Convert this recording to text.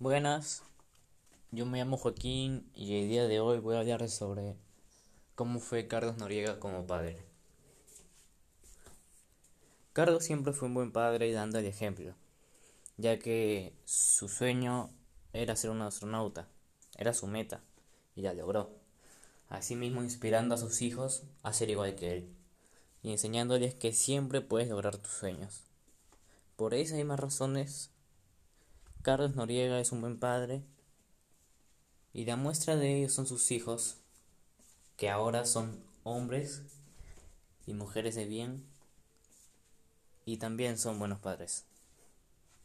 Buenas, yo me llamo Joaquín y el día de hoy voy a hablar sobre cómo fue Carlos Noriega como padre. Carlos siempre fue un buen padre dando el ejemplo, ya que su sueño era ser un astronauta, era su meta y la logró. Asimismo inspirando a sus hijos a ser igual que él y enseñándoles que siempre puedes lograr tus sueños. Por esas más razones Carlos Noriega es un buen padre y la muestra de ello son sus hijos, que ahora son hombres y mujeres de bien y también son buenos padres.